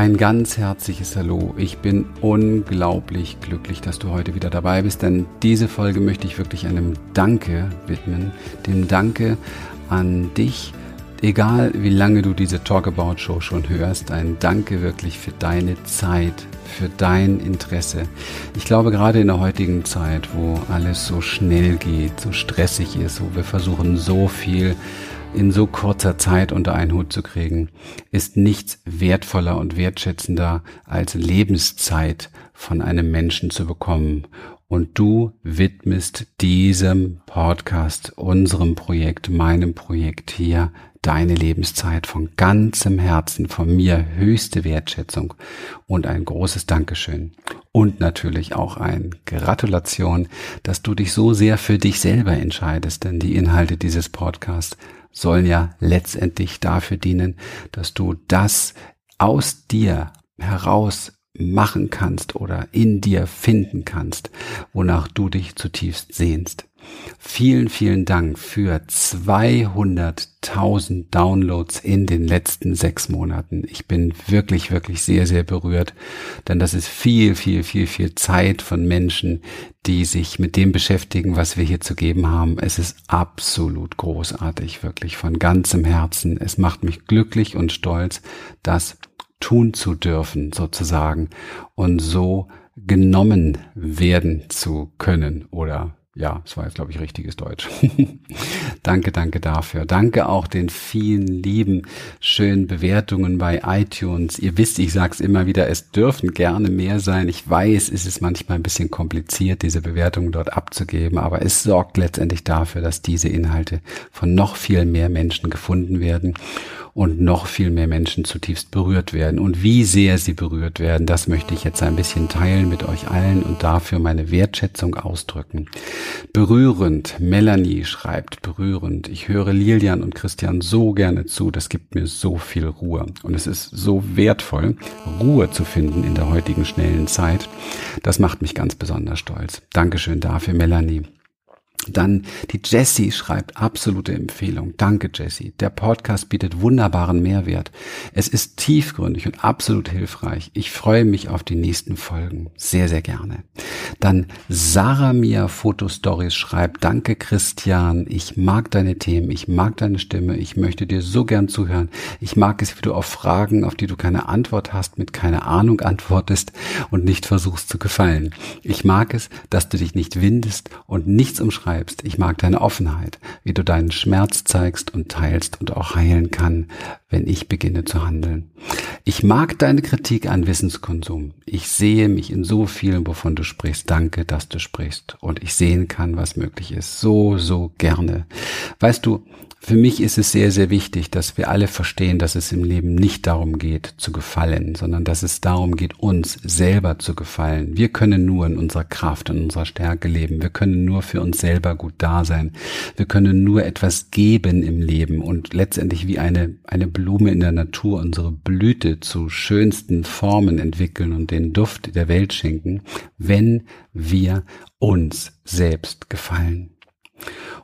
Ein ganz herzliches Hallo. Ich bin unglaublich glücklich, dass du heute wieder dabei bist, denn diese Folge möchte ich wirklich einem Danke widmen. Dem Danke an dich, egal wie lange du diese Talkabout Show schon hörst. Ein Danke wirklich für deine Zeit, für dein Interesse. Ich glaube, gerade in der heutigen Zeit, wo alles so schnell geht, so stressig ist, wo wir versuchen, so viel in so kurzer Zeit unter einen Hut zu kriegen, ist nichts wertvoller und wertschätzender als Lebenszeit von einem Menschen zu bekommen. Und du widmest diesem Podcast, unserem Projekt, meinem Projekt hier deine Lebenszeit von ganzem Herzen, von mir höchste Wertschätzung und ein großes Dankeschön. Und natürlich auch ein Gratulation, dass du dich so sehr für dich selber entscheidest, denn die Inhalte dieses Podcasts sollen ja letztendlich dafür dienen, dass du das aus dir heraus machen kannst oder in dir finden kannst, wonach du dich zutiefst sehnst. Vielen, vielen Dank für 200.000 Downloads in den letzten sechs Monaten. Ich bin wirklich, wirklich sehr, sehr berührt, denn das ist viel, viel, viel, viel Zeit von Menschen, die sich mit dem beschäftigen, was wir hier zu geben haben. Es ist absolut großartig, wirklich von ganzem Herzen. Es macht mich glücklich und stolz, das tun zu dürfen, sozusagen, und so genommen werden zu können oder ja, es war jetzt, glaube ich, richtiges Deutsch. danke, danke dafür. Danke auch den vielen lieben, schönen Bewertungen bei iTunes. Ihr wisst, ich sage es immer wieder, es dürfen gerne mehr sein. Ich weiß, es ist manchmal ein bisschen kompliziert, diese Bewertungen dort abzugeben, aber es sorgt letztendlich dafür, dass diese Inhalte von noch viel mehr Menschen gefunden werden und noch viel mehr Menschen zutiefst berührt werden. Und wie sehr sie berührt werden, das möchte ich jetzt ein bisschen teilen mit euch allen und dafür meine Wertschätzung ausdrücken. Berührend, Melanie schreibt berührend. Ich höre Lilian und Christian so gerne zu, das gibt mir so viel Ruhe. Und es ist so wertvoll, Ruhe zu finden in der heutigen schnellen Zeit. Das macht mich ganz besonders stolz. Dankeschön dafür, Melanie. Dann die Jessie schreibt absolute Empfehlung. Danke Jessie. Der Podcast bietet wunderbaren Mehrwert. Es ist tiefgründig und absolut hilfreich. Ich freue mich auf die nächsten Folgen. Sehr, sehr gerne. Dann Sarah Mia Fotostories schreibt, danke Christian. Ich mag deine Themen. Ich mag deine Stimme. Ich möchte dir so gern zuhören. Ich mag es, wie du auf Fragen, auf die du keine Antwort hast, mit keine Ahnung antwortest und nicht versuchst zu gefallen. Ich mag es, dass du dich nicht windest und nichts umschreibst beschreibst. Ich mag deine Offenheit, wie du deinen Schmerz zeigst und teilst und auch heilen kann, wenn ich beginne zu handeln. Ich mag deine Kritik an Wissenskonsum. Ich sehe mich in so vielen, wovon du sprichst. Danke, dass du sprichst und ich sehen kann, was möglich ist. So, so gerne. Weißt du, für mich ist es sehr, sehr wichtig, dass wir alle verstehen, dass es im Leben nicht darum geht, zu gefallen, sondern dass es darum geht, uns selber zu gefallen. Wir können nur in unserer Kraft und unserer Stärke leben. Wir können nur für uns selber gut da sein. Wir können nur etwas geben im Leben und letztendlich wie eine, eine Blume in der Natur unsere Blüte zu schönsten Formen entwickeln und den Duft der Welt schenken, wenn wir uns selbst gefallen.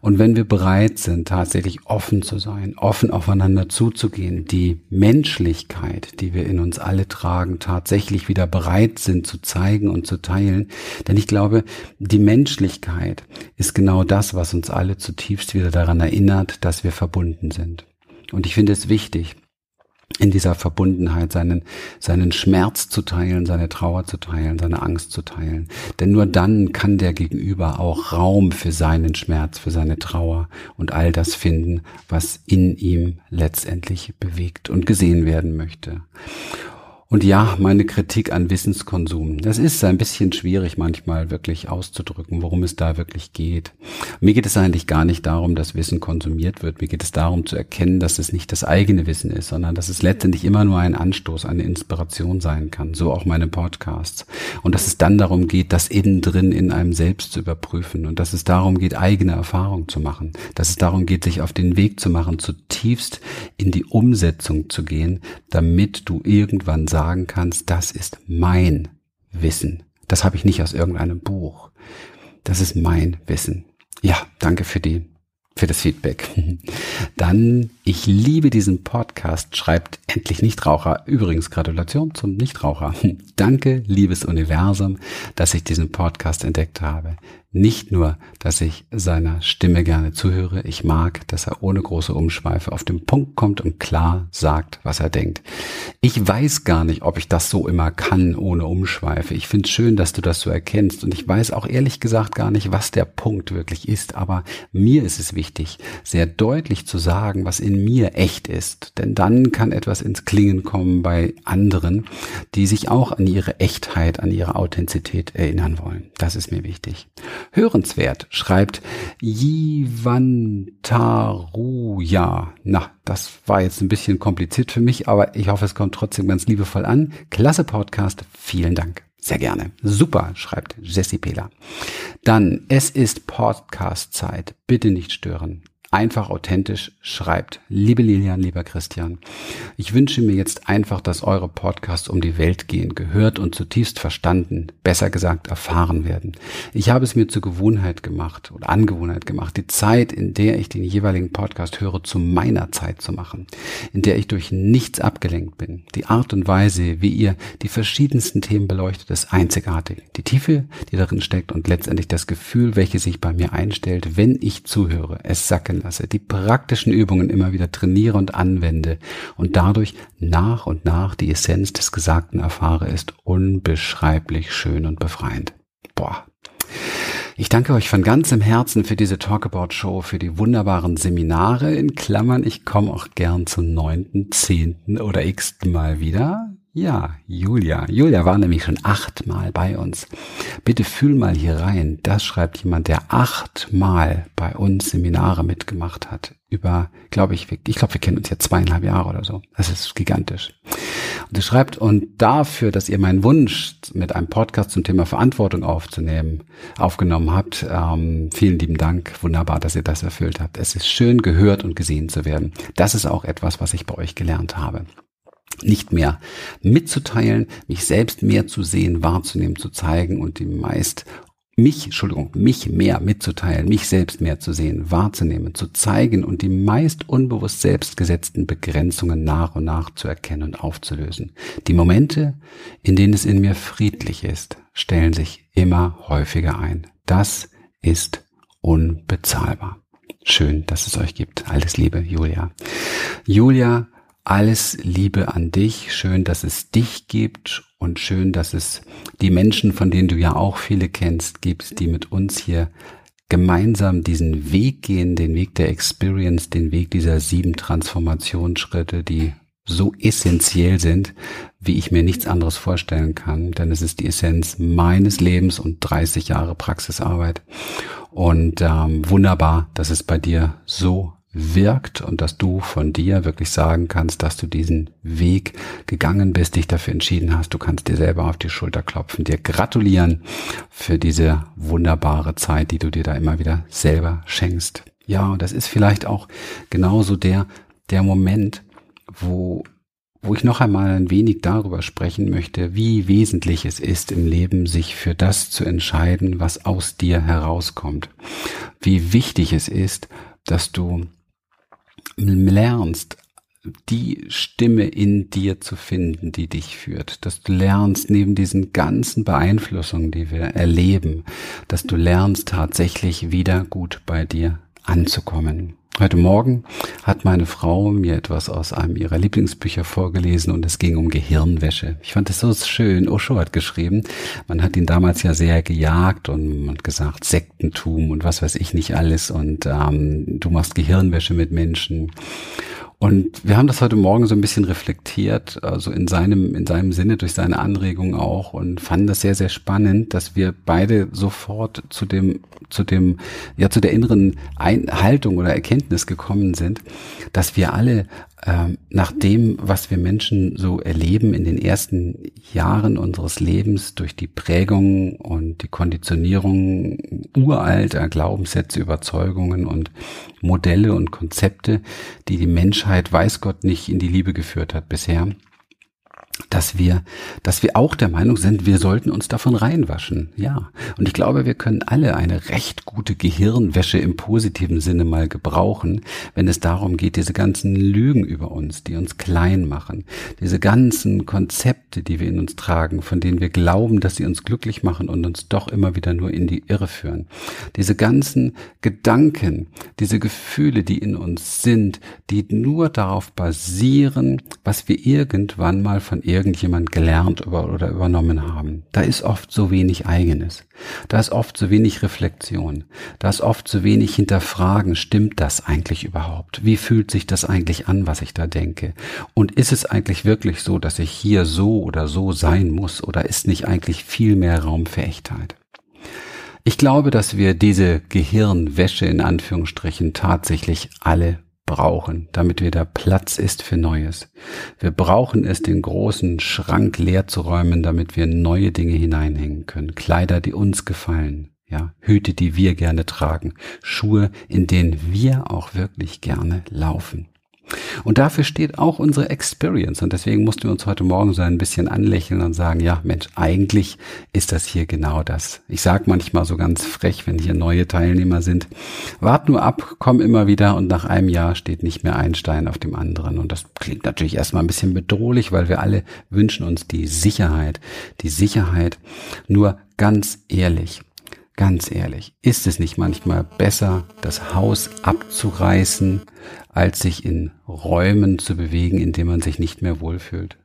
Und wenn wir bereit sind, tatsächlich offen zu sein, offen aufeinander zuzugehen, die Menschlichkeit, die wir in uns alle tragen, tatsächlich wieder bereit sind zu zeigen und zu teilen, denn ich glaube, die Menschlichkeit ist genau das, was uns alle zutiefst wieder daran erinnert, dass wir verbunden sind. Und ich finde es wichtig, in dieser Verbundenheit seinen, seinen Schmerz zu teilen, seine Trauer zu teilen, seine Angst zu teilen. Denn nur dann kann der Gegenüber auch Raum für seinen Schmerz, für seine Trauer und all das finden, was in ihm letztendlich bewegt und gesehen werden möchte. Und ja, meine Kritik an Wissenskonsum. Das ist ein bisschen schwierig manchmal wirklich auszudrücken, worum es da wirklich geht. Mir geht es eigentlich gar nicht darum, dass Wissen konsumiert wird. Mir geht es darum zu erkennen, dass es nicht das eigene Wissen ist, sondern dass es letztendlich immer nur ein Anstoß, eine Inspiration sein kann. So auch meine Podcasts. Und dass es dann darum geht, das innen drin in einem selbst zu überprüfen. Und dass es darum geht, eigene Erfahrungen zu machen. Dass es darum geht, sich auf den Weg zu machen, zutiefst in die Umsetzung zu gehen, damit du irgendwann sagen kannst, das ist mein Wissen. Das habe ich nicht aus irgendeinem Buch. Das ist mein Wissen. Ja, danke für die für das Feedback. Dann, ich liebe diesen Podcast, schreibt endlich Nichtraucher. Übrigens, Gratulation zum Nichtraucher. Danke, liebes Universum, dass ich diesen Podcast entdeckt habe. Nicht nur, dass ich seiner Stimme gerne zuhöre, ich mag, dass er ohne große Umschweife auf den Punkt kommt und klar sagt, was er denkt. Ich weiß gar nicht, ob ich das so immer kann, ohne Umschweife. Ich finde es schön, dass du das so erkennst und ich weiß auch ehrlich gesagt gar nicht, was der Punkt wirklich ist, aber mir ist es wichtig, sehr deutlich zu sagen, was in mir echt ist, denn dann kann etwas ins Klingen kommen bei anderen, die sich auch an ihre Echtheit, an ihre Authentizität erinnern wollen. Das ist mir wichtig. Hörenswert, schreibt Jivantaruja. Na, das war jetzt ein bisschen kompliziert für mich, aber ich hoffe, es kommt trotzdem ganz liebevoll an. Klasse Podcast, vielen Dank. Sehr gerne. Super, schreibt Jessie Pela. Dann, es ist Podcast-Zeit. Bitte nicht stören einfach authentisch schreibt. Liebe Lilian, lieber Christian, ich wünsche mir jetzt einfach, dass eure Podcasts um die Welt gehen, gehört und zutiefst verstanden, besser gesagt erfahren werden. Ich habe es mir zur Gewohnheit gemacht oder Angewohnheit gemacht, die Zeit, in der ich den jeweiligen Podcast höre, zu meiner Zeit zu machen, in der ich durch nichts abgelenkt bin. Die Art und Weise, wie ihr die verschiedensten Themen beleuchtet, ist einzigartig. Die Tiefe, die darin steckt und letztendlich das Gefühl, welches sich bei mir einstellt, wenn ich zuhöre, es sacken lasse, die praktischen Übungen immer wieder trainiere und anwende und dadurch nach und nach die Essenz des Gesagten erfahre, ist unbeschreiblich schön und befreiend. Boah. Ich danke euch von ganzem Herzen für diese Talkabout Show, für die wunderbaren Seminare. In Klammern, ich komme auch gern zum neunten, zehnten oder x Mal wieder. Ja, Julia. Julia war nämlich schon achtmal bei uns. Bitte fühl mal hier rein. Das schreibt jemand, der achtmal bei uns Seminare mitgemacht hat. Über, glaube ich, ich glaube, wir kennen uns jetzt zweieinhalb Jahre oder so. Das ist gigantisch. Und er schreibt, und dafür, dass ihr meinen Wunsch mit einem Podcast zum Thema Verantwortung aufzunehmen, aufgenommen habt, ähm, vielen lieben Dank. Wunderbar, dass ihr das erfüllt habt. Es ist schön, gehört und gesehen zu werden. Das ist auch etwas, was ich bei euch gelernt habe nicht mehr mitzuteilen, mich selbst mehr zu sehen, wahrzunehmen, zu zeigen und die meist mich, Entschuldigung, mich mehr mitzuteilen, mich selbst mehr zu sehen, wahrzunehmen, zu zeigen und die meist unbewusst selbst gesetzten Begrenzungen nach und nach zu erkennen und aufzulösen. Die Momente, in denen es in mir friedlich ist, stellen sich immer häufiger ein. Das ist unbezahlbar. Schön, dass es euch gibt. Alles Liebe, Julia. Julia alles Liebe an dich. Schön, dass es dich gibt und schön, dass es die Menschen, von denen du ja auch viele kennst, gibt, die mit uns hier gemeinsam diesen Weg gehen, den Weg der Experience, den Weg dieser sieben Transformationsschritte, die so essentiell sind, wie ich mir nichts anderes vorstellen kann, denn es ist die Essenz meines Lebens und 30 Jahre Praxisarbeit. Und ähm, wunderbar, dass es bei dir so wirkt und dass du von dir wirklich sagen kannst, dass du diesen Weg gegangen bist, dich dafür entschieden hast. Du kannst dir selber auf die Schulter klopfen, dir gratulieren für diese wunderbare Zeit, die du dir da immer wieder selber schenkst. Ja, und das ist vielleicht auch genauso der, der Moment, wo wo ich noch einmal ein wenig darüber sprechen möchte, wie wesentlich es ist im Leben, sich für das zu entscheiden, was aus dir herauskommt. Wie wichtig es ist, dass du lernst, die Stimme in dir zu finden, die dich führt, dass du lernst, neben diesen ganzen Beeinflussungen, die wir erleben, dass du lernst, tatsächlich wieder gut bei dir anzukommen. Heute Morgen hat meine Frau mir etwas aus einem ihrer Lieblingsbücher vorgelesen und es ging um Gehirnwäsche. Ich fand es so schön. Osho hat geschrieben, man hat ihn damals ja sehr gejagt und man hat gesagt Sektentum und was weiß ich nicht alles und ähm, du machst Gehirnwäsche mit Menschen. Und wir haben das heute Morgen so ein bisschen reflektiert, also in seinem, in seinem Sinne, durch seine Anregung auch und fanden das sehr, sehr spannend, dass wir beide sofort zu dem, zu dem, ja, zu der inneren Einhaltung oder Erkenntnis gekommen sind, dass wir alle ähm, nach dem, was wir Menschen so erleben in den ersten Jahren unseres Lebens durch die Prägung und die Konditionierung uralter Glaubenssätze, Überzeugungen und Modelle und Konzepte, die die Menschheit, weiß Gott, nicht in die Liebe geführt hat bisher, dass wir, dass wir auch der Meinung sind, wir sollten uns davon reinwaschen. Ja. Und ich glaube, wir können alle eine recht gute Gehirnwäsche im positiven Sinne mal gebrauchen, wenn es darum geht, diese ganzen Lügen über uns, die uns klein machen, diese ganzen Konzepte, die wir in uns tragen, von denen wir glauben, dass sie uns glücklich machen und uns doch immer wieder nur in die Irre führen. Diese ganzen Gedanken, diese Gefühle, die in uns sind, die nur darauf basieren, was wir irgendwann mal von irgendjemand gelernt oder übernommen haben. Da ist oft so wenig eigenes. Da ist oft so wenig Reflexion. Da ist oft so wenig hinterfragen. Stimmt das eigentlich überhaupt? Wie fühlt sich das eigentlich an, was ich da denke? Und ist es eigentlich wirklich so, dass ich hier so oder so sein muss? Oder ist nicht eigentlich viel mehr Raum für Echtheit? Ich glaube, dass wir diese Gehirnwäsche in Anführungsstrichen tatsächlich alle brauchen, damit wieder Platz ist für Neues. Wir brauchen es, den großen Schrank leer zu räumen, damit wir neue Dinge hineinhängen können. Kleider, die uns gefallen. Ja, Hüte, die wir gerne tragen. Schuhe, in denen wir auch wirklich gerne laufen. Und dafür steht auch unsere Experience. Und deswegen mussten wir uns heute Morgen so ein bisschen anlächeln und sagen, ja, Mensch, eigentlich ist das hier genau das. Ich sage manchmal so ganz frech, wenn hier neue Teilnehmer sind, wart nur ab, komm immer wieder und nach einem Jahr steht nicht mehr ein Stein auf dem anderen. Und das klingt natürlich erstmal ein bisschen bedrohlich, weil wir alle wünschen uns die Sicherheit. Die Sicherheit. Nur ganz ehrlich, Ganz ehrlich, ist es nicht manchmal besser, das Haus abzureißen, als sich in Räumen zu bewegen, in denen man sich nicht mehr wohlfühlt?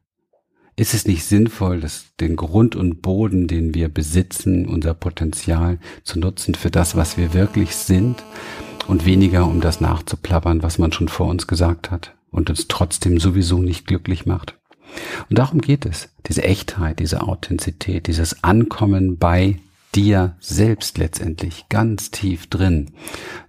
Ist es nicht sinnvoll, das, den Grund und Boden, den wir besitzen, unser Potenzial zu nutzen für das, was wir wirklich sind und weniger um das nachzuplappern, was man schon vor uns gesagt hat und uns trotzdem sowieso nicht glücklich macht? Und darum geht es. Diese Echtheit, diese Authentizität, dieses Ankommen bei dir selbst letztendlich ganz tief drin,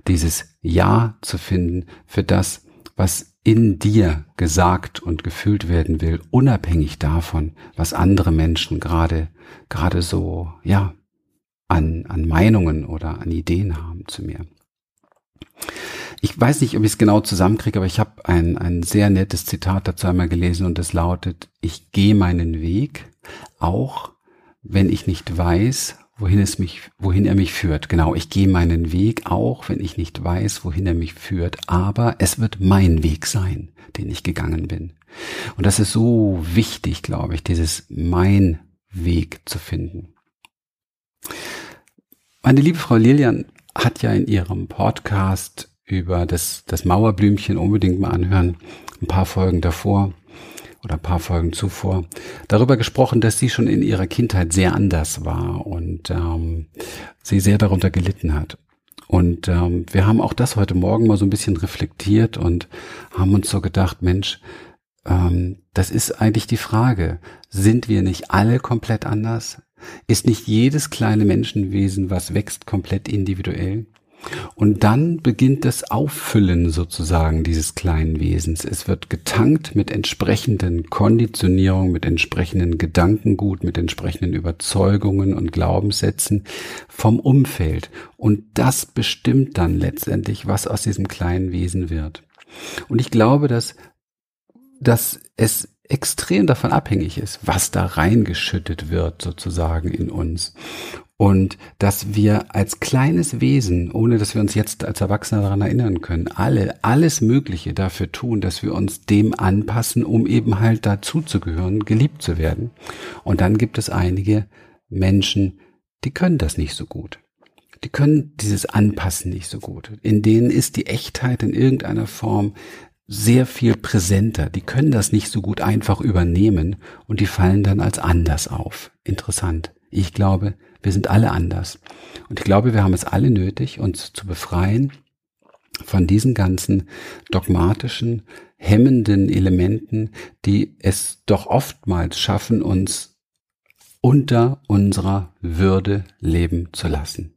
dieses Ja zu finden für das, was in dir gesagt und gefühlt werden will, unabhängig davon, was andere Menschen gerade, gerade so, ja, an, an Meinungen oder an Ideen haben zu mir. Ich weiß nicht, ob ich es genau zusammenkriege, aber ich habe ein, ein sehr nettes Zitat dazu einmal gelesen und es lautet, ich gehe meinen Weg, auch wenn ich nicht weiß, wohin es mich, wohin er mich führt. Genau, ich gehe meinen Weg, auch wenn ich nicht weiß, wohin er mich führt, aber es wird mein Weg sein, den ich gegangen bin. Und das ist so wichtig, glaube ich, dieses mein Weg zu finden. Meine liebe Frau Lilian hat ja in ihrem Podcast über das, das Mauerblümchen unbedingt mal anhören, ein paar Folgen davor, oder ein paar Folgen zuvor darüber gesprochen, dass sie schon in ihrer Kindheit sehr anders war und ähm, sie sehr darunter gelitten hat. Und ähm, wir haben auch das heute Morgen mal so ein bisschen reflektiert und haben uns so gedacht, Mensch, ähm, das ist eigentlich die Frage, sind wir nicht alle komplett anders? Ist nicht jedes kleine Menschenwesen, was wächst, komplett individuell? Und dann beginnt das Auffüllen sozusagen dieses kleinen Wesens. Es wird getankt mit entsprechenden Konditionierungen, mit entsprechenden Gedankengut, mit entsprechenden Überzeugungen und Glaubenssätzen vom Umfeld. Und das bestimmt dann letztendlich, was aus diesem kleinen Wesen wird. Und ich glaube, dass, dass es extrem davon abhängig ist, was da reingeschüttet wird sozusagen in uns. Und dass wir als kleines Wesen, ohne dass wir uns jetzt als Erwachsene daran erinnern können, alle, alles Mögliche dafür tun, dass wir uns dem anpassen, um eben halt dazuzugehören, geliebt zu werden. Und dann gibt es einige Menschen, die können das nicht so gut. Die können dieses Anpassen nicht so gut. In denen ist die Echtheit in irgendeiner Form sehr viel präsenter. Die können das nicht so gut einfach übernehmen und die fallen dann als anders auf. Interessant. Ich glaube, wir sind alle anders. Und ich glaube, wir haben es alle nötig, uns zu befreien von diesen ganzen dogmatischen, hemmenden Elementen, die es doch oftmals schaffen, uns unter unserer Würde leben zu lassen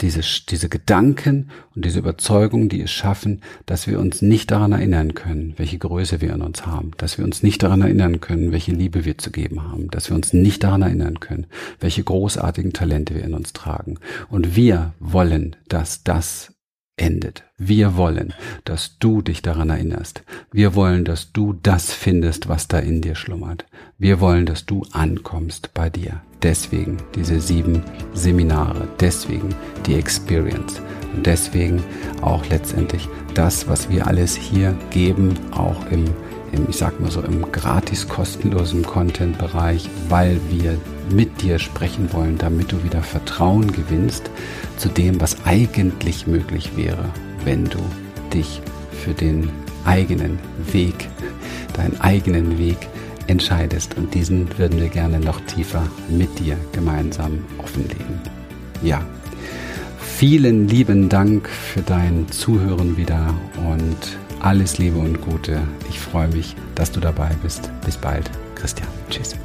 diese, diese Gedanken und diese Überzeugungen, die es schaffen, dass wir uns nicht daran erinnern können, welche Größe wir in uns haben, dass wir uns nicht daran erinnern können, welche Liebe wir zu geben haben, dass wir uns nicht daran erinnern können, welche großartigen Talente wir in uns tragen. Und wir wollen, dass das endet. Wir wollen, dass du dich daran erinnerst. Wir wollen, dass du das findest, was da in dir schlummert. Wir wollen, dass du ankommst bei dir. Deswegen diese sieben Seminare, deswegen die Experience und deswegen auch letztendlich das, was wir alles hier geben, auch im, im ich sag mal so, im gratis kostenlosen Content-Bereich, weil wir mit dir sprechen wollen, damit du wieder Vertrauen gewinnst zu dem, was eigentlich möglich wäre, wenn du dich für den eigenen Weg, deinen eigenen Weg entscheidest. Und diesen würden wir gerne noch tiefer mit dir gemeinsam offenlegen. Ja, vielen lieben Dank für dein Zuhören wieder und alles Liebe und Gute. Ich freue mich, dass du dabei bist. Bis bald. Christian. Tschüss.